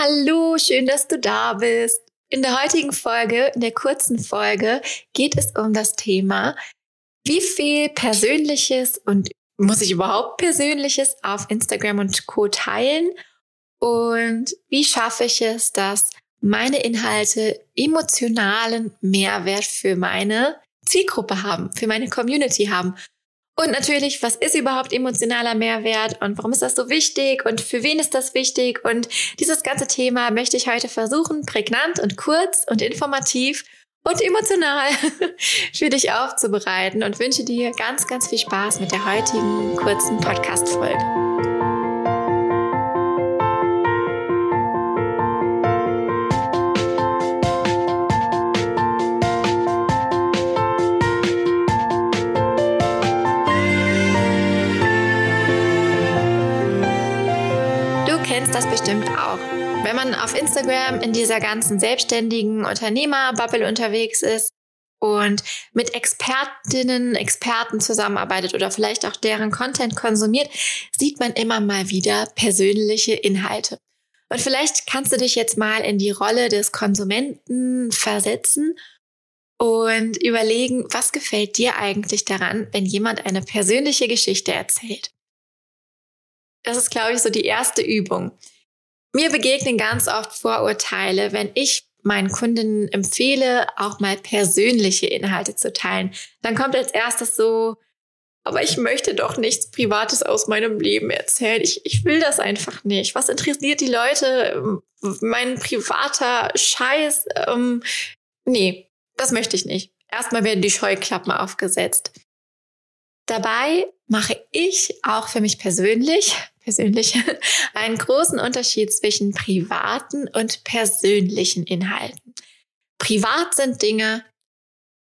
Hallo, schön, dass du da bist. In der heutigen Folge, in der kurzen Folge, geht es um das Thema, wie viel Persönliches und muss ich überhaupt Persönliches auf Instagram und Co teilen? Und wie schaffe ich es, dass meine Inhalte emotionalen Mehrwert für meine Zielgruppe haben, für meine Community haben? Und natürlich, was ist überhaupt emotionaler Mehrwert und warum ist das so wichtig und für wen ist das wichtig? Und dieses ganze Thema möchte ich heute versuchen, prägnant und kurz und informativ und emotional für dich aufzubereiten und wünsche dir ganz, ganz viel Spaß mit der heutigen kurzen Podcast-Folge. Bestimmt auch. Wenn man auf Instagram in dieser ganzen selbstständigen Unternehmerbubble unterwegs ist und mit Expertinnen, Experten zusammenarbeitet oder vielleicht auch deren Content konsumiert, sieht man immer mal wieder persönliche Inhalte. Und vielleicht kannst du dich jetzt mal in die Rolle des Konsumenten versetzen und überlegen, was gefällt dir eigentlich daran, wenn jemand eine persönliche Geschichte erzählt. Das ist, glaube ich, so die erste Übung. Mir begegnen ganz oft Vorurteile, wenn ich meinen Kundinnen empfehle, auch mal persönliche Inhalte zu teilen. Dann kommt als erstes so, aber ich möchte doch nichts Privates aus meinem Leben erzählen. Ich, ich will das einfach nicht. Was interessiert die Leute? Mein privater Scheiß? Ähm, nee, das möchte ich nicht. Erstmal werden die Scheuklappen aufgesetzt. Dabei mache ich auch für mich persönlich persönlich, einen großen Unterschied zwischen privaten und persönlichen Inhalten. Privat sind Dinge,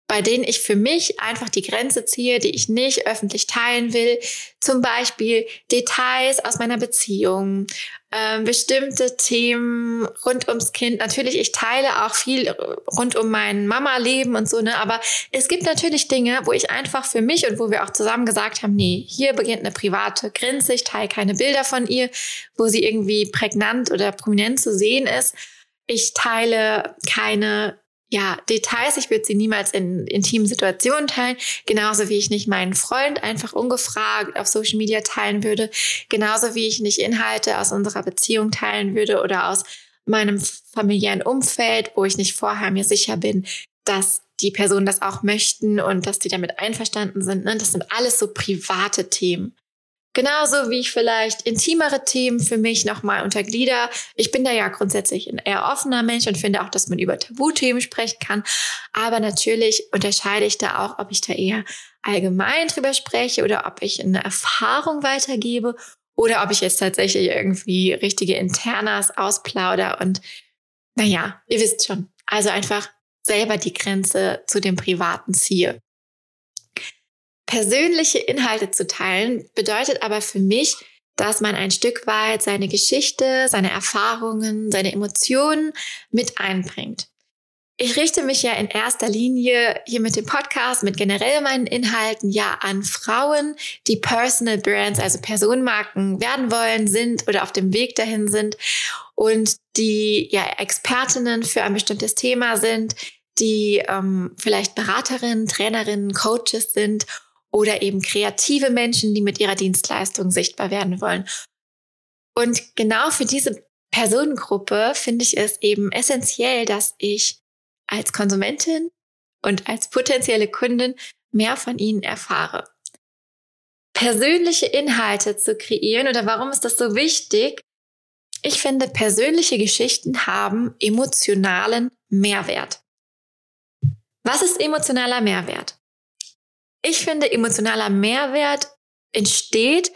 bei denen ich für mich einfach die Grenze ziehe, die ich nicht öffentlich teilen will. Zum Beispiel Details aus meiner Beziehung, äh, bestimmte Themen rund ums Kind. Natürlich, ich teile auch viel rund um mein Mama-Leben und so, ne? Aber es gibt natürlich Dinge, wo ich einfach für mich und wo wir auch zusammen gesagt haben, nee, hier beginnt eine private Grenze. Ich teile keine Bilder von ihr, wo sie irgendwie prägnant oder prominent zu sehen ist. Ich teile keine ja, Details. Ich würde sie niemals in intimen Situationen teilen. Genauso wie ich nicht meinen Freund einfach ungefragt auf Social Media teilen würde. Genauso wie ich nicht Inhalte aus unserer Beziehung teilen würde oder aus meinem familiären Umfeld, wo ich nicht vorher mir sicher bin, dass die Personen das auch möchten und dass die damit einverstanden sind. Ne? Das sind alles so private Themen. Genauso wie ich vielleicht intimere Themen für mich nochmal unterglieder. Ich bin da ja grundsätzlich ein eher offener Mensch und finde auch, dass man über Tabuthemen sprechen kann. Aber natürlich unterscheide ich da auch, ob ich da eher allgemein drüber spreche oder ob ich eine Erfahrung weitergebe oder ob ich jetzt tatsächlich irgendwie richtige Internas ausplauder und naja, ihr wisst schon. Also einfach selber die Grenze zu dem Privaten ziehe. Persönliche Inhalte zu teilen bedeutet aber für mich, dass man ein Stück weit seine Geschichte, seine Erfahrungen, seine Emotionen mit einbringt. Ich richte mich ja in erster Linie hier mit dem Podcast, mit generell meinen Inhalten ja an Frauen, die Personal Brands, also Personenmarken werden wollen, sind oder auf dem Weg dahin sind und die ja Expertinnen für ein bestimmtes Thema sind, die ähm, vielleicht Beraterinnen, Trainerinnen, Coaches sind oder eben kreative Menschen, die mit ihrer Dienstleistung sichtbar werden wollen. Und genau für diese Personengruppe finde ich es eben essentiell, dass ich als Konsumentin und als potenzielle Kundin mehr von ihnen erfahre. Persönliche Inhalte zu kreieren oder warum ist das so wichtig? Ich finde, persönliche Geschichten haben emotionalen Mehrwert. Was ist emotionaler Mehrwert? Ich finde, emotionaler Mehrwert entsteht,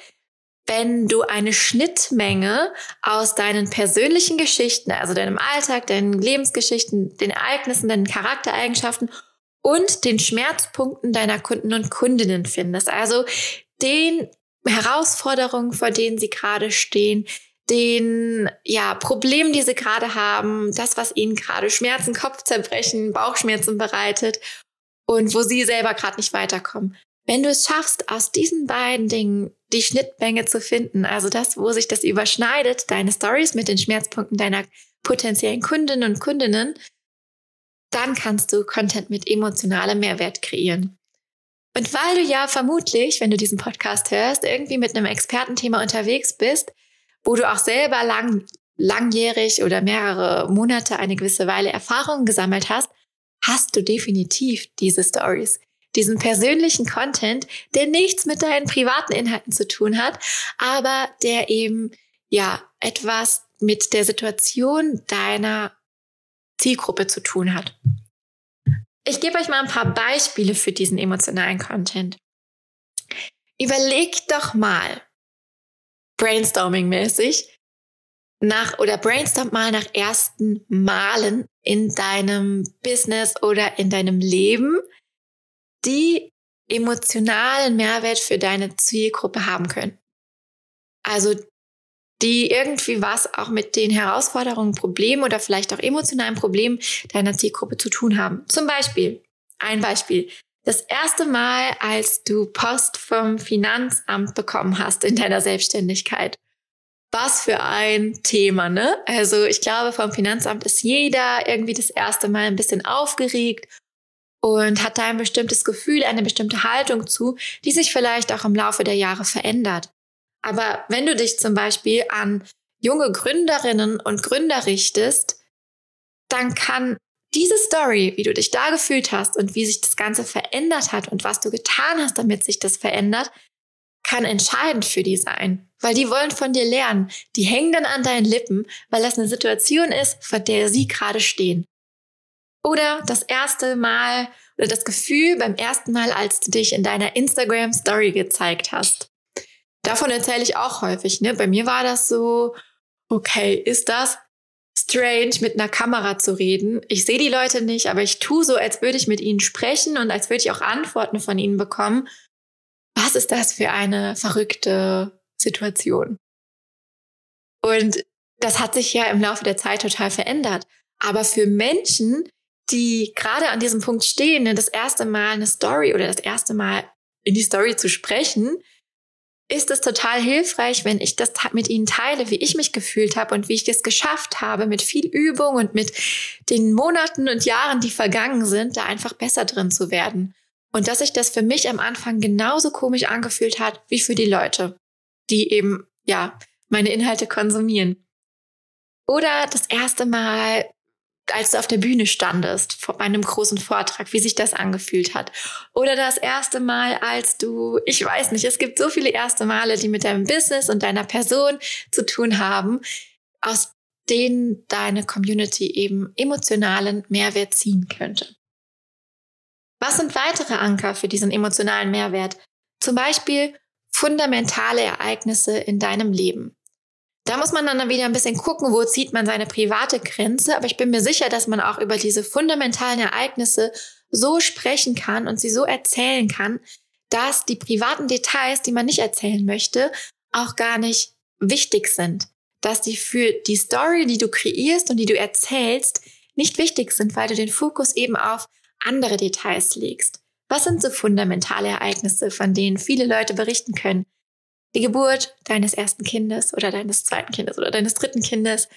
wenn du eine Schnittmenge aus deinen persönlichen Geschichten, also deinem Alltag, deinen Lebensgeschichten, den Ereignissen, deinen Charaktereigenschaften und den Schmerzpunkten deiner Kunden und Kundinnen findest. Also den Herausforderungen, vor denen sie gerade stehen, den ja Problemen, die sie gerade haben, das, was ihnen gerade Schmerzen, Kopfzerbrechen, Bauchschmerzen bereitet und wo sie selber gerade nicht weiterkommen. Wenn du es schaffst, aus diesen beiden Dingen die Schnittmenge zu finden, also das, wo sich das überschneidet, deine Stories mit den Schmerzpunkten deiner potenziellen Kundinnen und Kundinnen, dann kannst du Content mit emotionalem Mehrwert kreieren. Und weil du ja vermutlich, wenn du diesen Podcast hörst, irgendwie mit einem Expertenthema unterwegs bist, wo du auch selber lang, langjährig oder mehrere Monate eine gewisse Weile Erfahrung gesammelt hast, hast du definitiv diese Stories, diesen persönlichen Content, der nichts mit deinen privaten Inhalten zu tun hat, aber der eben ja etwas mit der Situation deiner Zielgruppe zu tun hat. Ich gebe euch mal ein paar Beispiele für diesen emotionalen Content. Überleg doch mal, brainstorming-mäßig, nach oder brainstorm mal nach ersten Malen in deinem Business oder in deinem Leben, die emotionalen Mehrwert für deine Zielgruppe haben können. Also die irgendwie was auch mit den Herausforderungen, Problemen oder vielleicht auch emotionalen Problemen deiner Zielgruppe zu tun haben. Zum Beispiel, ein Beispiel. Das erste Mal, als du Post vom Finanzamt bekommen hast in deiner Selbstständigkeit. Was für ein Thema, ne? Also ich glaube, vom Finanzamt ist jeder irgendwie das erste Mal ein bisschen aufgeregt und hat da ein bestimmtes Gefühl, eine bestimmte Haltung zu, die sich vielleicht auch im Laufe der Jahre verändert. Aber wenn du dich zum Beispiel an junge Gründerinnen und Gründer richtest, dann kann diese Story, wie du dich da gefühlt hast und wie sich das Ganze verändert hat und was du getan hast, damit sich das verändert, kann entscheidend für die sein. Weil die wollen von dir lernen. Die hängen dann an deinen Lippen, weil das eine Situation ist, vor der sie gerade stehen. Oder das erste Mal oder das Gefühl beim ersten Mal, als du dich in deiner Instagram Story gezeigt hast. Davon erzähle ich auch häufig. Ne? Bei mir war das so, okay, ist das strange, mit einer Kamera zu reden? Ich sehe die Leute nicht, aber ich tue so, als würde ich mit ihnen sprechen und als würde ich auch Antworten von ihnen bekommen. Was ist das für eine verrückte Situation? Und das hat sich ja im Laufe der Zeit total verändert. Aber für Menschen, die gerade an diesem Punkt stehen, ne, das erste Mal eine Story oder das erste Mal in die Story zu sprechen, ist es total hilfreich, wenn ich das mit Ihnen teile, wie ich mich gefühlt habe und wie ich es geschafft habe, mit viel Übung und mit den Monaten und Jahren, die vergangen sind, da einfach besser drin zu werden. Und dass sich das für mich am Anfang genauso komisch angefühlt hat, wie für die Leute, die eben, ja, meine Inhalte konsumieren. Oder das erste Mal als du auf der Bühne standest bei einem großen Vortrag, wie sich das angefühlt hat. Oder das erste Mal, als du, ich weiß nicht, es gibt so viele erste Male, die mit deinem Business und deiner Person zu tun haben, aus denen deine Community eben emotionalen Mehrwert ziehen könnte. Was sind weitere Anker für diesen emotionalen Mehrwert? Zum Beispiel fundamentale Ereignisse in deinem Leben. Da muss man dann wieder ein bisschen gucken, wo zieht man seine private Grenze. Aber ich bin mir sicher, dass man auch über diese fundamentalen Ereignisse so sprechen kann und sie so erzählen kann, dass die privaten Details, die man nicht erzählen möchte, auch gar nicht wichtig sind. Dass die für die Story, die du kreierst und die du erzählst, nicht wichtig sind, weil du den Fokus eben auf andere Details legst. Was sind so fundamentale Ereignisse, von denen viele Leute berichten können? die Geburt deines ersten Kindes oder deines zweiten Kindes oder deines dritten Kindes,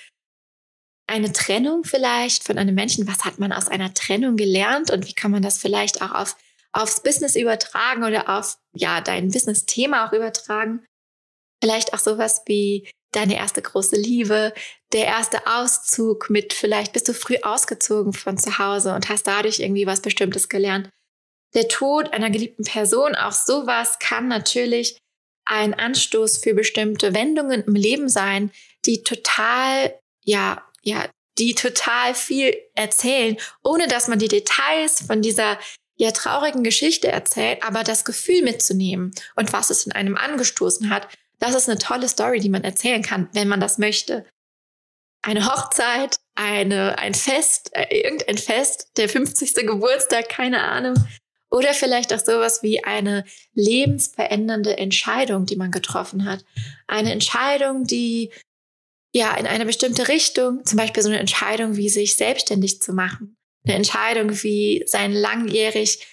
eine Trennung vielleicht von einem Menschen. Was hat man aus einer Trennung gelernt und wie kann man das vielleicht auch auf, aufs Business übertragen oder auf, ja, dein Business-Thema auch übertragen? Vielleicht auch sowas wie deine erste große Liebe, der erste Auszug mit vielleicht bist du früh ausgezogen von zu Hause und hast dadurch irgendwie was Bestimmtes gelernt. Der Tod einer geliebten Person, auch sowas kann natürlich ein Anstoß für bestimmte Wendungen im Leben sein, die total, ja, ja, die total viel erzählen, ohne dass man die Details von dieser ja traurigen Geschichte erzählt, aber das Gefühl mitzunehmen und was es in einem angestoßen hat, das ist eine tolle Story, die man erzählen kann, wenn man das möchte. Eine Hochzeit, eine, ein Fest, äh, irgendein Fest, der 50. Geburtstag, keine Ahnung, oder vielleicht auch sowas wie eine lebensverändernde Entscheidung, die man getroffen hat. Eine Entscheidung, die ja in eine bestimmte Richtung, zum Beispiel so eine Entscheidung wie sich selbstständig zu machen. Eine Entscheidung wie sein langjährig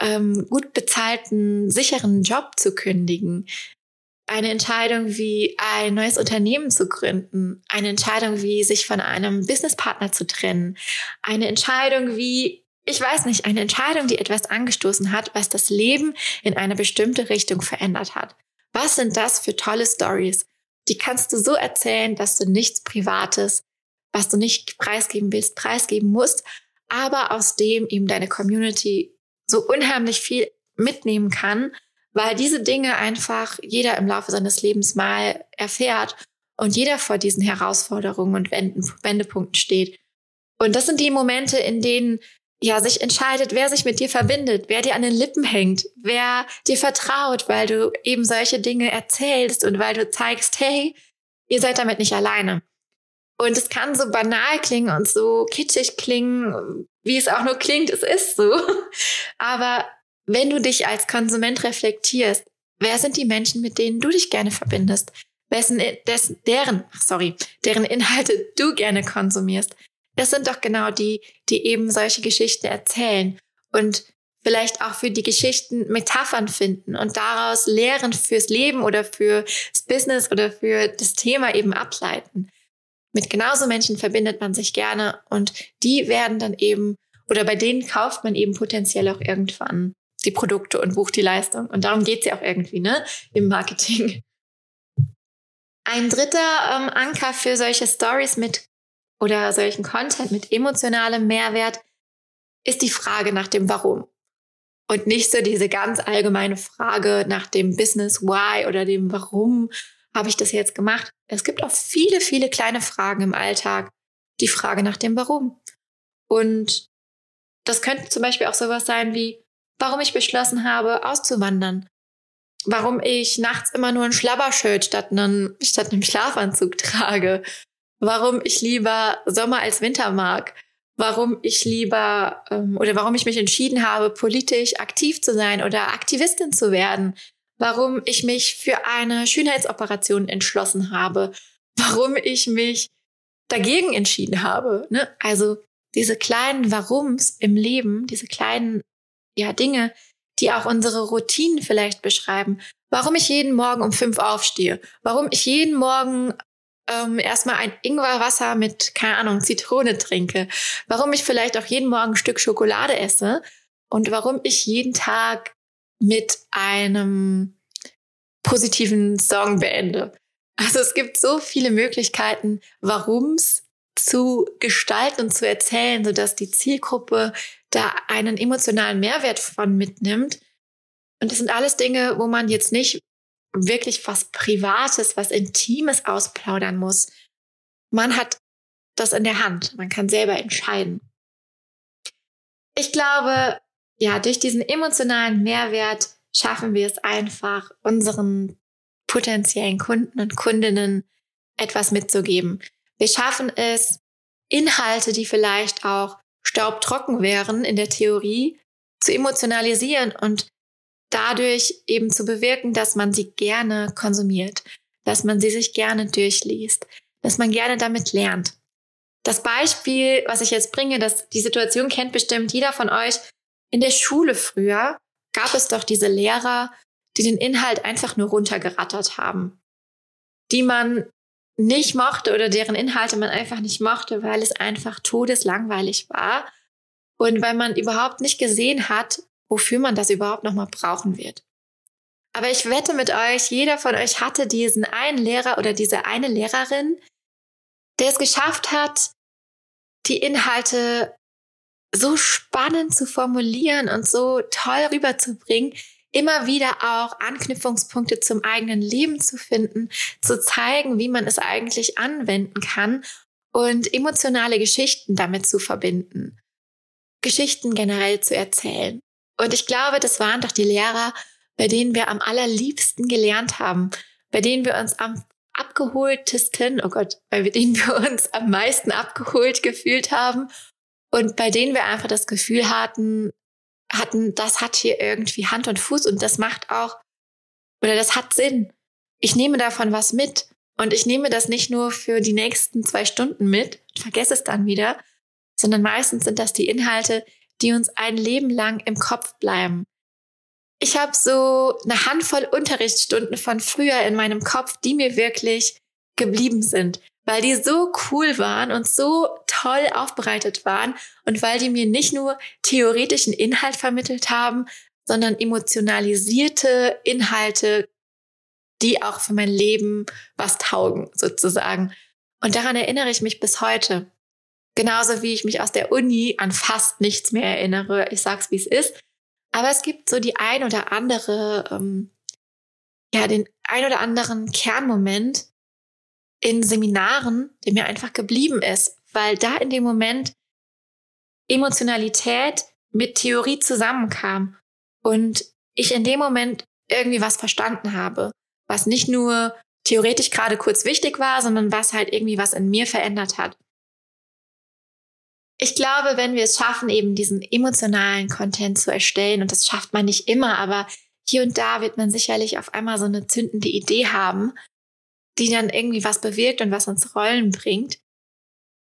ähm, gut bezahlten, sicheren Job zu kündigen. Eine Entscheidung wie ein neues Unternehmen zu gründen. Eine Entscheidung wie sich von einem Businesspartner zu trennen. Eine Entscheidung wie, ich weiß nicht, eine Entscheidung, die etwas angestoßen hat, was das Leben in eine bestimmte Richtung verändert hat. Was sind das für tolle Stories? Die kannst du so erzählen, dass du nichts Privates, was du nicht preisgeben willst, preisgeben musst, aber aus dem eben deine Community so unheimlich viel mitnehmen kann, weil diese Dinge einfach jeder im Laufe seines Lebens mal erfährt und jeder vor diesen Herausforderungen und Wendepunkten steht. Und das sind die Momente, in denen ja sich entscheidet, wer sich mit dir verbindet, wer dir an den Lippen hängt, wer dir vertraut, weil du eben solche Dinge erzählst und weil du zeigst, hey, ihr seid damit nicht alleine. Und es kann so banal klingen und so kitschig klingen, wie es auch nur klingt, es ist so. Aber wenn du dich als Konsument reflektierst, wer sind die Menschen, mit denen du dich gerne verbindest? Wessen, dessen, deren, sorry, deren Inhalte du gerne konsumierst? Das sind doch genau die, die eben solche Geschichten erzählen und vielleicht auch für die Geschichten Metaphern finden und daraus Lehren fürs Leben oder fürs Business oder für das Thema eben ableiten. Mit genauso Menschen verbindet man sich gerne und die werden dann eben, oder bei denen kauft man eben potenziell auch irgendwann die Produkte und bucht die Leistung. Und darum geht's ja auch irgendwie, ne? Im Marketing. Ein dritter ähm, Anker für solche Stories mit oder solchen Content mit emotionalem Mehrwert ist die Frage nach dem Warum. Und nicht so diese ganz allgemeine Frage nach dem Business Why oder dem Warum habe ich das jetzt gemacht? Es gibt auch viele, viele kleine Fragen im Alltag. Die Frage nach dem Warum. Und das könnte zum Beispiel auch sowas sein wie, warum ich beschlossen habe, auszuwandern. Warum ich nachts immer nur ein Schlabbershirt statt einem, statt einem Schlafanzug trage. Warum ich lieber Sommer als Winter mag. Warum ich lieber ähm, oder warum ich mich entschieden habe, politisch aktiv zu sein oder Aktivistin zu werden warum ich mich für eine Schönheitsoperation entschlossen habe, warum ich mich dagegen entschieden habe. Ne? Also diese kleinen Warums im Leben, diese kleinen ja, Dinge, die auch unsere Routinen vielleicht beschreiben. Warum ich jeden Morgen um fünf aufstehe, warum ich jeden Morgen ähm, erstmal ein Ingwerwasser mit, keine Ahnung, Zitrone trinke, warum ich vielleicht auch jeden Morgen ein Stück Schokolade esse und warum ich jeden Tag mit einem positiven Song beende. Also es gibt so viele Möglichkeiten, warum's zu gestalten und zu erzählen, sodass die Zielgruppe da einen emotionalen Mehrwert von mitnimmt. Und das sind alles Dinge, wo man jetzt nicht wirklich was Privates, was Intimes ausplaudern muss. Man hat das in der Hand. Man kann selber entscheiden. Ich glaube, ja, durch diesen emotionalen Mehrwert schaffen wir es einfach, unseren potenziellen Kunden und Kundinnen etwas mitzugeben. Wir schaffen es, Inhalte, die vielleicht auch staubtrocken wären in der Theorie, zu emotionalisieren und dadurch eben zu bewirken, dass man sie gerne konsumiert, dass man sie sich gerne durchliest, dass man gerne damit lernt. Das Beispiel, was ich jetzt bringe, dass die Situation kennt bestimmt jeder von euch, in der Schule früher gab es doch diese Lehrer, die den Inhalt einfach nur runtergerattert haben, die man nicht mochte oder deren Inhalte man einfach nicht mochte, weil es einfach todeslangweilig war und weil man überhaupt nicht gesehen hat, wofür man das überhaupt nochmal brauchen wird. Aber ich wette mit euch, jeder von euch hatte diesen einen Lehrer oder diese eine Lehrerin, der es geschafft hat, die Inhalte so spannend zu formulieren und so toll rüberzubringen, immer wieder auch Anknüpfungspunkte zum eigenen Leben zu finden, zu zeigen, wie man es eigentlich anwenden kann und emotionale Geschichten damit zu verbinden. Geschichten generell zu erzählen. Und ich glaube, das waren doch die Lehrer, bei denen wir am allerliebsten gelernt haben, bei denen wir uns am abgeholtesten, oh Gott, bei denen wir uns am meisten abgeholt gefühlt haben und bei denen wir einfach das Gefühl hatten, hatten, das hat hier irgendwie Hand und Fuß und das macht auch, oder das hat Sinn. Ich nehme davon was mit. Und ich nehme das nicht nur für die nächsten zwei Stunden mit, vergesse es dann wieder, sondern meistens sind das die Inhalte, die uns ein Leben lang im Kopf bleiben. Ich habe so eine Handvoll Unterrichtsstunden von früher in meinem Kopf, die mir wirklich geblieben sind, weil die so cool waren und so toll aufbereitet waren und weil die mir nicht nur theoretischen Inhalt vermittelt haben, sondern emotionalisierte Inhalte, die auch für mein Leben was taugen, sozusagen. Und daran erinnere ich mich bis heute. Genauso wie ich mich aus der Uni an fast nichts mehr erinnere. Ich sag's, wie es ist. Aber es gibt so die ein oder andere, ähm, ja, den ein oder anderen Kernmoment in Seminaren, der mir einfach geblieben ist, weil da in dem Moment Emotionalität mit Theorie zusammenkam und ich in dem Moment irgendwie was verstanden habe, was nicht nur theoretisch gerade kurz wichtig war, sondern was halt irgendwie was in mir verändert hat. Ich glaube, wenn wir es schaffen, eben diesen emotionalen Content zu erstellen, und das schafft man nicht immer, aber hier und da wird man sicherlich auf einmal so eine zündende Idee haben, die dann irgendwie was bewirkt und was uns Rollen bringt,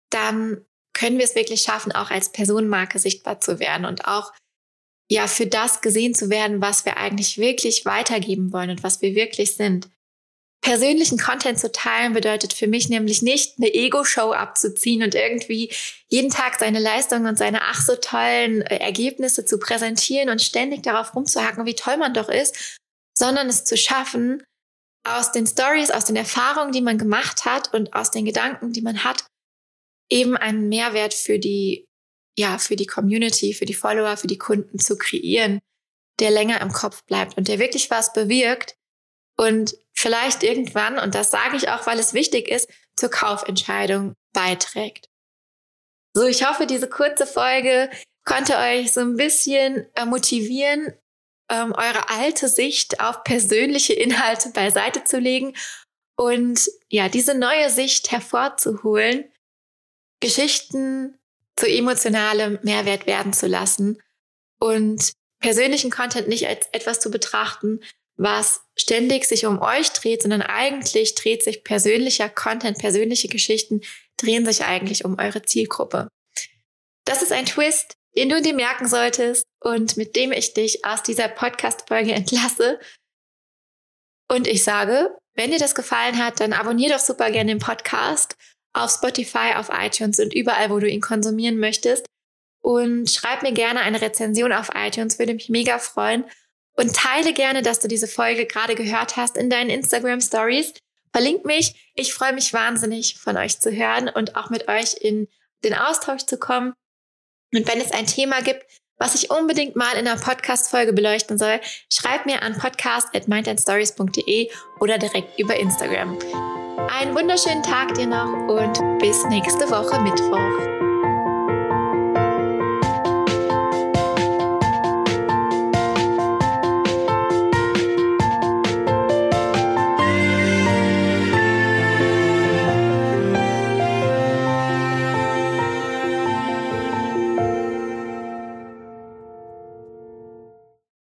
dann können wir es wirklich schaffen, auch als Personenmarke sichtbar zu werden und auch ja für das gesehen zu werden, was wir eigentlich wirklich weitergeben wollen und was wir wirklich sind. Persönlichen Content zu teilen bedeutet für mich nämlich nicht, eine Ego-Show abzuziehen und irgendwie jeden Tag seine Leistungen und seine ach so tollen äh, Ergebnisse zu präsentieren und ständig darauf rumzuhacken, wie toll man doch ist, sondern es zu schaffen, aus den Stories, aus den Erfahrungen, die man gemacht hat und aus den Gedanken, die man hat, eben einen Mehrwert für die, ja, für die Community, für die Follower, für die Kunden zu kreieren, der länger im Kopf bleibt und der wirklich was bewirkt und vielleicht irgendwann, und das sage ich auch, weil es wichtig ist, zur Kaufentscheidung beiträgt. So, ich hoffe, diese kurze Folge konnte euch so ein bisschen äh, motivieren, ähm, eure alte Sicht auf persönliche Inhalte beiseite zu legen und ja, diese neue Sicht hervorzuholen, Geschichten zu emotionalem Mehrwert werden zu lassen und persönlichen Content nicht als etwas zu betrachten, was ständig sich um euch dreht, sondern eigentlich dreht sich persönlicher Content, persönliche Geschichten drehen sich eigentlich um eure Zielgruppe. Das ist ein Twist, den du dir merken solltest und mit dem ich dich aus dieser Podcast-Folge entlasse. Und ich sage, wenn dir das gefallen hat, dann abonnier doch super gerne den Podcast auf Spotify, auf iTunes und überall, wo du ihn konsumieren möchtest. Und schreib mir gerne eine Rezension auf iTunes, würde mich mega freuen. Und teile gerne, dass du diese Folge gerade gehört hast in deinen Instagram Stories. Verlink mich. Ich freue mich wahnsinnig von euch zu hören und auch mit euch in den Austausch zu kommen. Und wenn es ein Thema gibt, was ich unbedingt mal in einer Podcast-Folge beleuchten soll, schreib mir an podcast.mindandstories.de oder direkt über Instagram. Einen wunderschönen Tag dir noch und bis nächste Woche Mittwoch.